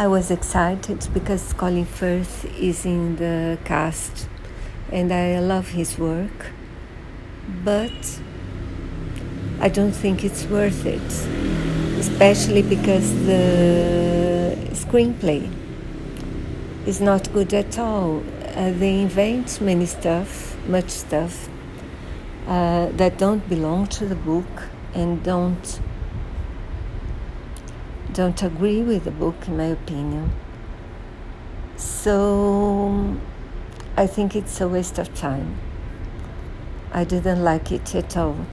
I was excited because Colin Firth is in the cast and I love his work, but I don't think it's worth it, especially because the screenplay is not good at all. Uh, they invent many stuff, much stuff, uh, that don't belong to the book and don't don't agree with the book, in my opinion. So I think it's a waste of time. I didn't like it at all.